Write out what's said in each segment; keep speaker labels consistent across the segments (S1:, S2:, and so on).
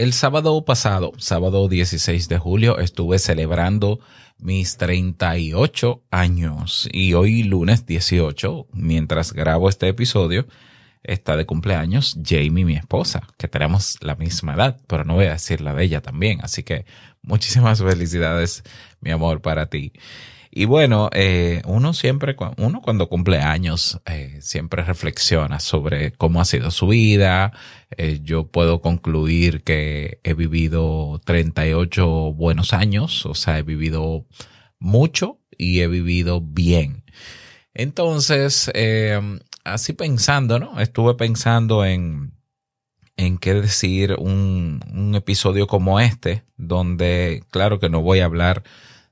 S1: el sábado pasado, sábado 16 de julio, estuve celebrando mis 38 años y hoy lunes 18, mientras grabo este episodio, está de cumpleaños Jamie, mi esposa, que tenemos la misma edad, pero no voy a decir la de ella también. Así que muchísimas felicidades, mi amor, para ti. Y bueno, eh, uno siempre, uno cuando cumple años, eh, siempre reflexiona sobre cómo ha sido su vida. Eh, yo puedo concluir que he vivido 38 buenos años, o sea, he vivido mucho y he vivido bien. Entonces, así pensando, ¿no? Estuve pensando en, en qué decir un, un episodio como este, donde, claro que no voy a hablar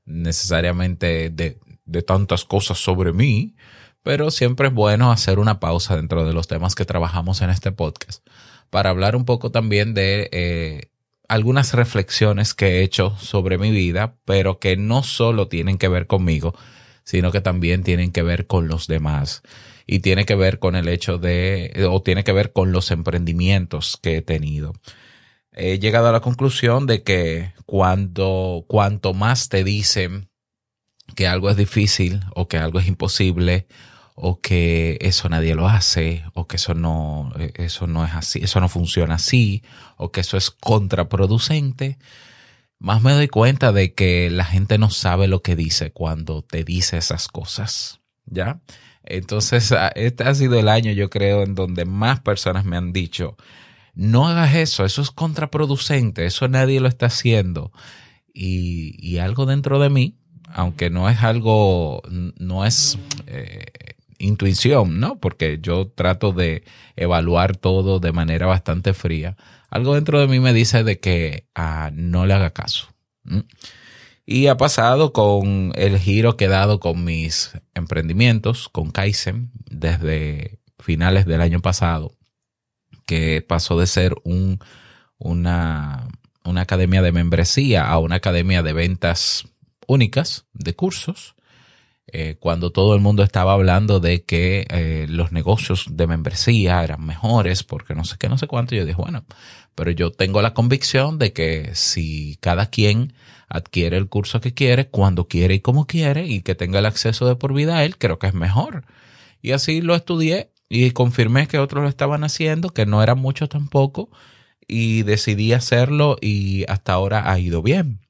S1: necesariamente de, tantas cosas sobre mí, pero siempre es bueno hacer una pausa dentro de los temas que trabajamos en este podcast para hablar un poco también de eh, algunas reflexiones que he hecho sobre mi vida, pero que no solo tienen que ver conmigo, sino que también tienen que ver con los demás. Y tiene que ver con el hecho de, o tiene que ver con los emprendimientos que he tenido he llegado a la conclusión de que cuando, cuanto más te dicen que algo es difícil o que algo es imposible o que eso nadie lo hace o que eso no, eso no es así, eso no funciona así o que eso es contraproducente, más me doy cuenta de que la gente no sabe lo que dice cuando te dice esas cosas, ¿ya? Entonces, este ha sido el año, yo creo, en donde más personas me han dicho, no hagas eso, eso es contraproducente, eso nadie lo está haciendo. Y, algo dentro de mí, aunque no es algo, no es eh, intuición, ¿no? Porque yo trato de evaluar todo de manera bastante fría. Algo dentro de mí me dice de que ah, no le haga caso. Y ha pasado con el giro que he dado con mis emprendimientos, con Kaizen, desde finales del año pasado que pasó de ser un, una, una academia de membresía a una academia de ventas únicas de cursos. Eh, cuando todo el mundo estaba hablando de que eh, los negocios de membresía eran mejores, porque no sé qué, no sé cuánto, yo dije, bueno, pero yo tengo la convicción de que si cada quien adquiere el curso que quiere, cuando quiere y como quiere, y que tenga el acceso de por vida a él, creo que es mejor. Y así lo estudié y confirmé que otros lo estaban haciendo, que no era mucho tampoco, y decidí hacerlo y hasta ahora ha ido bien.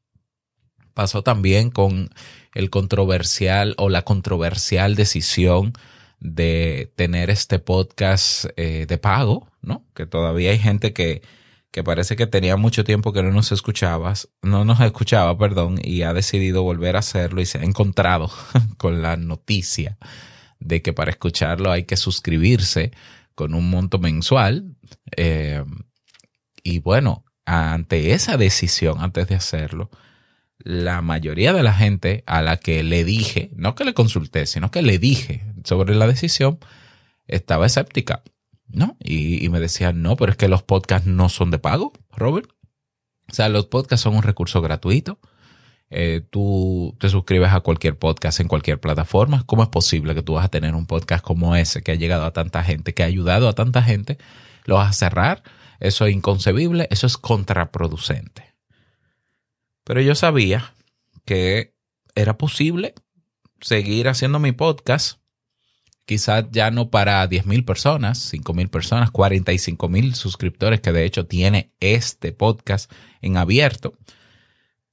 S1: Pasó también con el controversial o la controversial decisión de tener este podcast eh, de pago, ¿no? Que todavía hay gente que, que parece que tenía mucho tiempo que no nos escuchabas, no nos escuchaba, perdón, y ha decidido volver a hacerlo y se ha encontrado con la noticia de que para escucharlo hay que suscribirse con un monto mensual. Eh, y bueno, ante esa decisión, antes de hacerlo, la mayoría de la gente a la que le dije, no que le consulté, sino que le dije sobre la decisión, estaba escéptica, ¿no? Y, y me decían, no, pero es que los podcasts no son de pago, Robert. O sea, los podcasts son un recurso gratuito eh, tú te suscribes a cualquier podcast en cualquier plataforma. ¿Cómo es posible que tú vas a tener un podcast como ese que ha llegado a tanta gente, que ha ayudado a tanta gente? ¿Lo vas a cerrar? Eso es inconcebible, eso es contraproducente. Pero yo sabía que era posible seguir haciendo mi podcast, quizás ya no para 10.000 personas, 5.000 personas, 45.000 suscriptores que de hecho tiene este podcast en abierto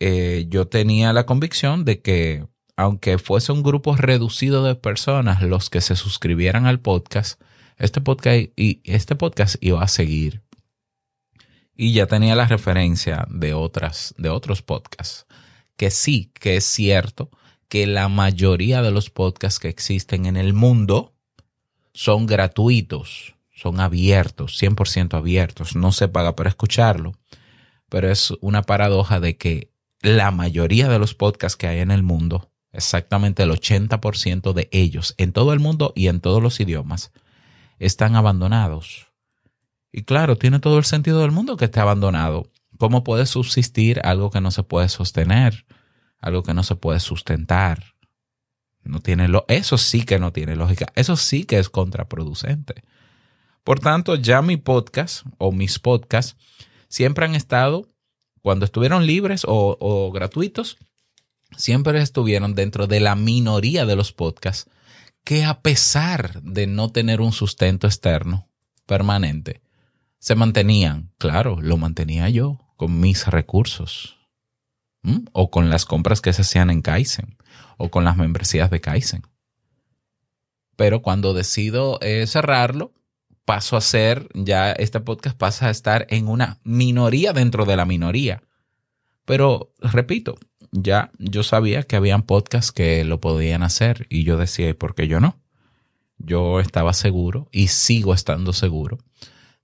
S1: eh, yo tenía la convicción de que aunque fuese un grupo reducido de personas los que se suscribieran al podcast, este podcast, y este podcast iba a seguir. Y ya tenía la referencia de otras, de otros podcasts. Que sí, que es cierto que la mayoría de los podcasts que existen en el mundo son gratuitos, son abiertos, 100% abiertos, no se paga por escucharlo. Pero es una paradoja de que la mayoría de los podcasts que hay en el mundo, exactamente el 80% de ellos, en todo el mundo y en todos los idiomas, están abandonados. Y claro, tiene todo el sentido del mundo que esté abandonado. ¿Cómo puede subsistir algo que no se puede sostener? Algo que no se puede sustentar. No tiene lo, eso sí que no tiene lógica. Eso sí que es contraproducente. Por tanto, ya mi podcast o mis podcasts siempre han estado, cuando estuvieron libres o, gratuitos, siempre estuvieron dentro de la minoría de los podcasts que a pesar de no tener un sustento externo permanente, se mantenían. Claro, lo mantenía yo con mis recursos. O con las compras que se hacían en Kaizen. O con las membresías de Kaizen. Pero cuando decido eh, cerrarlo, paso a ser, ya este podcast pasa a estar en una minoría dentro de la minoría. Pero, repito, ya yo sabía que habían podcasts que lo podían hacer y yo decía, ¿y por qué yo no? Yo estaba seguro y sigo estando seguro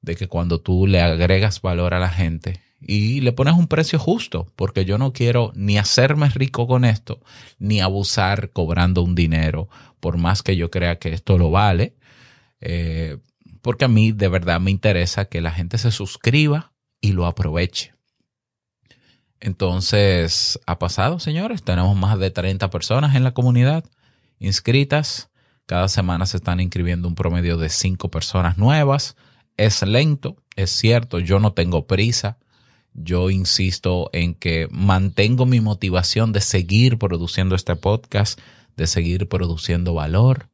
S1: de que cuando tú le agregas valor a la gente y le pones un precio justo, porque yo no quiero ni hacerme rico con esto, ni abusar cobrando un dinero, por más que yo crea que esto lo vale, eh, porque a mí de verdad me interesa que la gente se suscriba y lo aproveche. Entonces, ha pasado, señores, tenemos más de 30 personas en la comunidad inscritas. Cada semana se están inscribiendo un promedio de 5 personas nuevas. Es lento, es cierto, yo no tengo prisa. Yo insisto en que mantengo mi motivación de seguir produciendo este podcast, de seguir produciendo valor,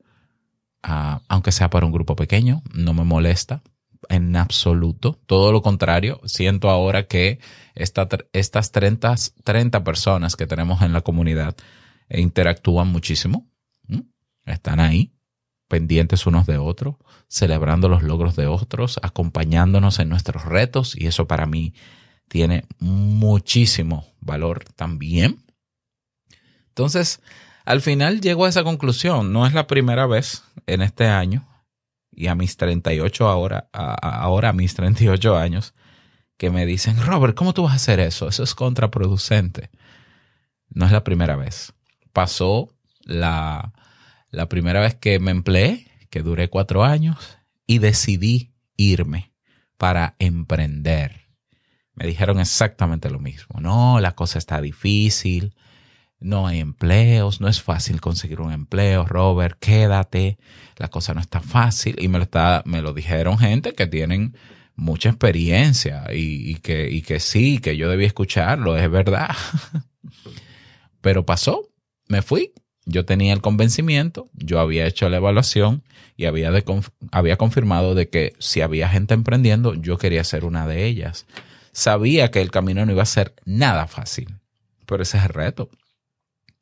S1: aunque sea para un grupo pequeño, no me molesta en absoluto. Todo lo contrario, siento ahora que estas 30, 30 personas que tenemos en la comunidad interactúan muchísimo. Están ahí, pendientes unos de otros, celebrando los logros de otros, acompañándonos en nuestros retos y eso para mí tiene muchísimo valor también. Entonces, al final llego a esa conclusión. No es la primera vez en este año y a mis 38 ahora, ahora a mis 38 años, que me dicen, Robert, ¿cómo tú vas a hacer eso? Eso es contraproducente. No es la primera vez. Pasó la, la primera vez que me empleé, que duré cuatro años, y decidí irme para emprender. Me dijeron exactamente lo mismo. No, la cosa está difícil no hay empleos, no es fácil conseguir un empleo, Robert, quédate, la cosa no está fácil. Y me lo, está, me lo dijeron gente que tienen mucha experiencia y, que, y que sí, que yo debía escucharlo, es verdad. Pero pasó, me fui, yo tenía el convencimiento, yo había hecho la evaluación y había, había confirmado de que si había gente emprendiendo, yo quería ser una de ellas. Sabía que el camino no iba a ser nada fácil, pero ese es el reto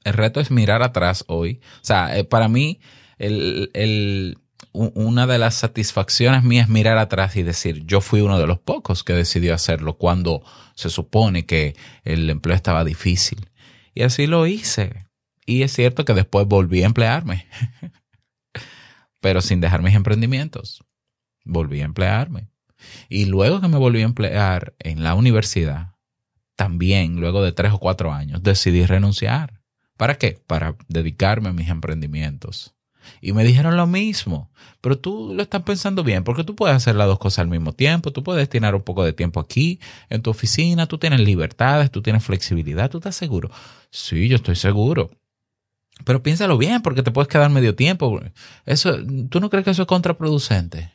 S1: el reto es mirar atrás hoy. O sea, eh, para mí, el, una de las satisfacciones mías es mirar atrás y decir, yo fui uno de los pocos que decidió hacerlo cuando se supone que el empleo estaba difícil. Y así lo hice. Y es cierto que después volví a emplearme, pero sin dejar mis emprendimientos. Volví a emplearme. Y luego que me volví a emplear en la universidad, también, luego de tres o cuatro años, decidí renunciar. ¿Para qué? Para dedicarme a mis emprendimientos. Y me dijeron lo mismo, pero tú lo estás pensando bien, porque tú puedes hacer las dos cosas al mismo tiempo, tú puedes destinar un poco de tiempo aquí, en tu oficina, tú tienes libertades, tú tienes flexibilidad, tú estás seguro. Sí, yo estoy seguro. Pero piénsalo bien, porque te puedes quedar medio tiempo. Eso, ¿Tú no crees que eso es contraproducente?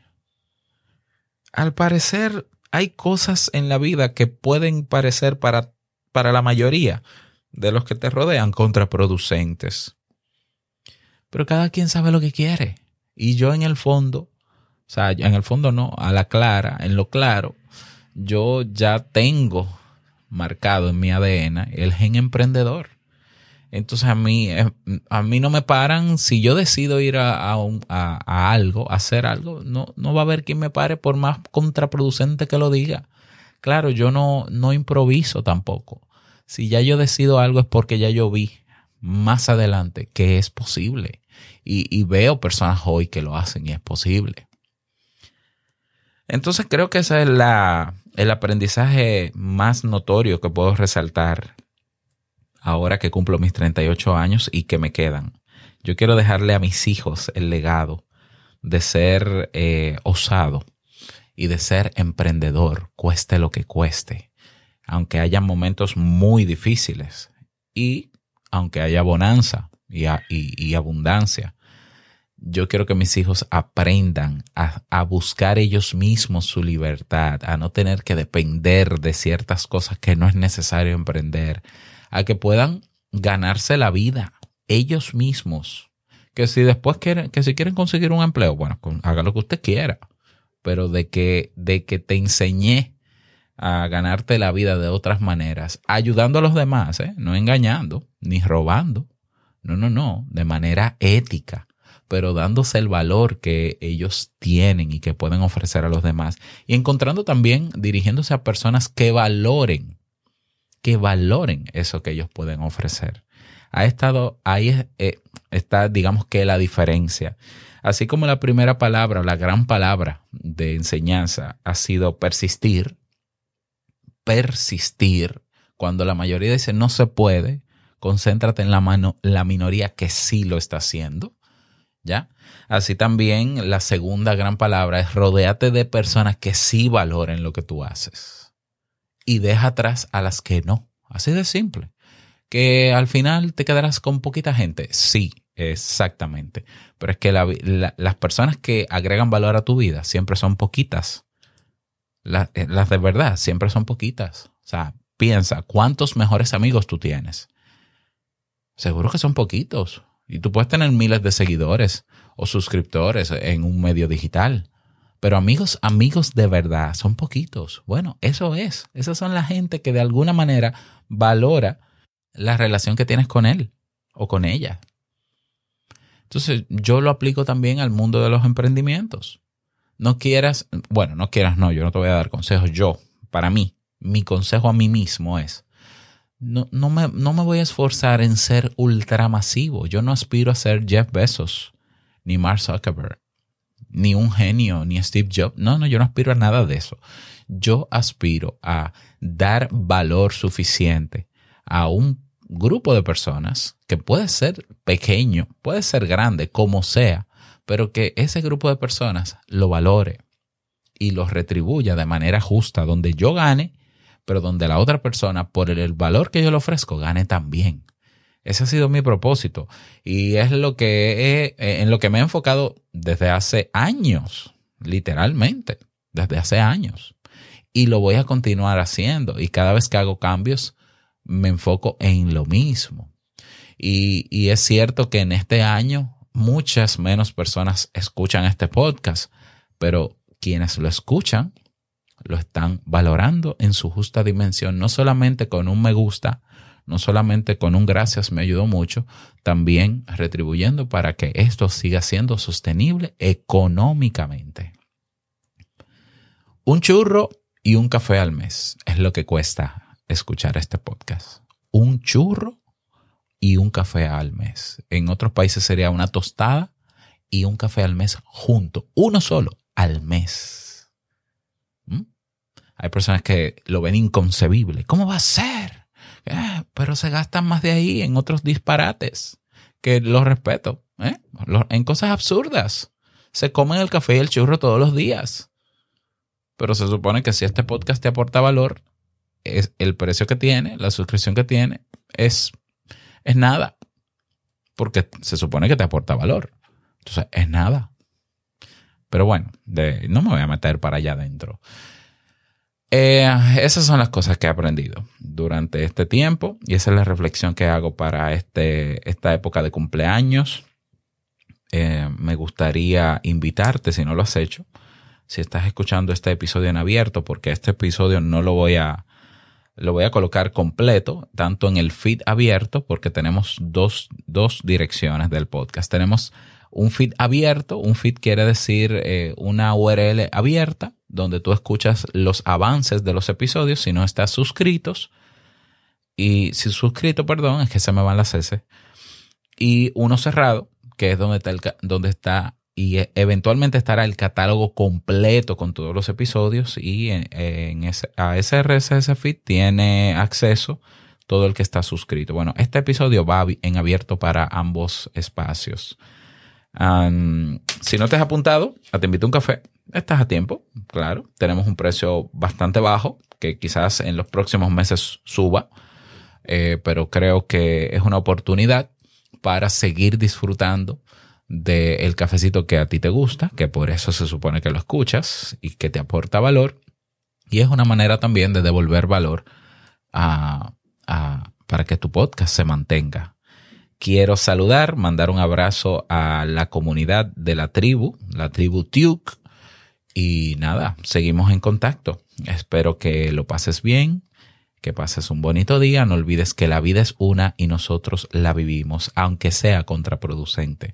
S1: Al parecer, hay cosas en la vida que pueden parecer para, para la mayoría de los que te rodean contraproducentes. Pero cada quien sabe lo que quiere. Y yo en el fondo, o sea, en el fondo no, a la clara, en lo claro, yo ya tengo marcado en mi ADN el gen emprendedor. Entonces a mí, eh, a mí no me paran, si yo decido ir a, a, algo, a hacer algo, no, no va a haber quien me pare por más contraproducente que lo diga. Claro, yo no, no improviso tampoco. Si ya yo decido algo es porque ya yo vi más adelante que es posible. Y, veo personas hoy que lo hacen y es posible. Entonces creo que ese es el aprendizaje más notorio que puedo resaltar ahora que cumplo mis 38 años y que me quedan. Yo quiero dejarle a mis hijos el legado de ser eh, osado y de ser emprendedor, cueste lo que cueste aunque haya momentos muy difíciles y aunque haya bonanza y, abundancia. yo quiero que mis hijos aprendan a, buscar ellos mismos su libertad, a no tener que depender de ciertas cosas que no es necesario emprender, a que puedan ganarse la vida ellos mismos. Que si después quieren, que si quieren conseguir un empleo, bueno, haga lo que usted quiera, pero de que, de que te enseñé a ganarte la vida de otras maneras, ayudando a los demás, ¿eh? no engañando, ni robando, no, no, no, de manera ética, pero dándose el valor que ellos tienen y que pueden ofrecer a los demás. Y encontrando también, dirigiéndose a personas que valoren, que valoren eso que ellos pueden ofrecer. Ha estado, ahí eh, está, digamos que la diferencia. Así como la primera palabra, la gran palabra de enseñanza ha sido persistir, persistir, cuando la mayoría dice no se puede, concéntrate en la, mano, la minoría que sí lo está haciendo. ¿Ya? Así también la segunda gran palabra es rodeate de personas que sí valoren lo que tú haces. Y deja atrás a las que no. Así de simple. Que al final te quedarás con poquita gente. Sí, exactamente. Pero es que las personas que agregan valor a tu vida siempre son poquitas. Eh, las de verdad siempre son poquitas. O sea, piensa, ¿cuántos mejores amigos tú tienes? Seguro que son poquitos. Y tú puedes tener miles de seguidores o suscriptores en un medio digital. Pero amigos, amigos de verdad, son poquitos. Bueno, eso es. Esas son la gente que de alguna manera valora la relación que tienes con él o con ella. Entonces, yo lo aplico también al mundo de los emprendimientos. No quieras, bueno, no quieras, no, yo no te voy a dar consejos. Yo, para mí, mi consejo a mí mismo es, no, no, me, no me voy a esforzar en ser ultramasivo. Yo no aspiro a ser Jeff Bezos, ni Mark Zuckerberg, ni un genio, ni Steve Jobs. No, no, yo no aspiro a nada de eso. Yo aspiro a dar valor suficiente a un grupo de personas que puede ser pequeño, puede ser grande, como sea, pero que ese grupo de personas lo valore y lo retribuya de manera justa, donde yo gane pero donde la otra persona, por el valor que yo le ofrezco, gane también. Ese ha sido mi propósito y es lo que he, en lo que me he enfocado desde hace años, literalmente, desde hace años. Y lo voy a continuar haciendo y cada vez que hago cambios me enfoco en lo mismo. Y es cierto que en este año muchas menos personas escuchan este podcast, pero quienes lo escuchan lo están valorando en su justa dimensión, no solamente con un me gusta, no solamente con un gracias me ayudó mucho, también retribuyendo para que esto siga siendo sostenible económicamente. Un churro y un café al mes es lo que cuesta escuchar este podcast. Un churro y un café al mes. En otros países sería una tostada y un café al mes junto, uno solo al mes. Hay personas que lo ven inconcebible. ¿Cómo va a ser? Eh, pero se gastan más de ahí en otros disparates que los respeto. ¿eh? En cosas absurdas. Se comen el café y el churro todos los días. Pero se supone que si este podcast te aporta valor, es el precio que tiene, la suscripción que tiene, es, es nada. Porque se supone que te aporta valor. Entonces, es nada. Pero bueno, no me voy a meter para allá adentro. Eh, esas son las cosas que he aprendido durante este tiempo y esa es la reflexión que hago para este, esta época de cumpleaños. Eh, me gustaría invitarte, si no lo has hecho, si estás escuchando este episodio en abierto, porque este episodio no lo voy a, lo voy a colocar completo, tanto en el feed abierto, porque tenemos dos, dos direcciones del podcast. Tenemos un feed abierto, un feed quiere decir eh, una URL abierta donde tú escuchas los avances de los episodios si no estás suscritos. Y si suscrito, perdón, es que se me van las S. Y uno cerrado, que es donde está, el, donde está y e, eventualmente estará el catálogo completo con todos los episodios y en, a ese RSS feed tiene acceso todo el que está suscrito. Bueno, este episodio va en abierto para ambos espacios. si no te has apuntado, te invito a un café estás a tiempo, claro. Tenemos un precio bastante bajo que quizás en los próximos meses suba, eh, pero creo que es una oportunidad para seguir disfrutando del cafecito que a ti te gusta, que por eso se supone que lo escuchas y que te aporta valor. Y es una manera también de devolver valor para que tu podcast se mantenga. Quiero saludar, mandar un abrazo a la comunidad de la tribu, la tribu Tuke. Y nada, seguimos en contacto. Espero que lo pases bien, que pases un bonito día. No olvides que la vida es una y nosotros la vivimos, aunque sea contraproducente.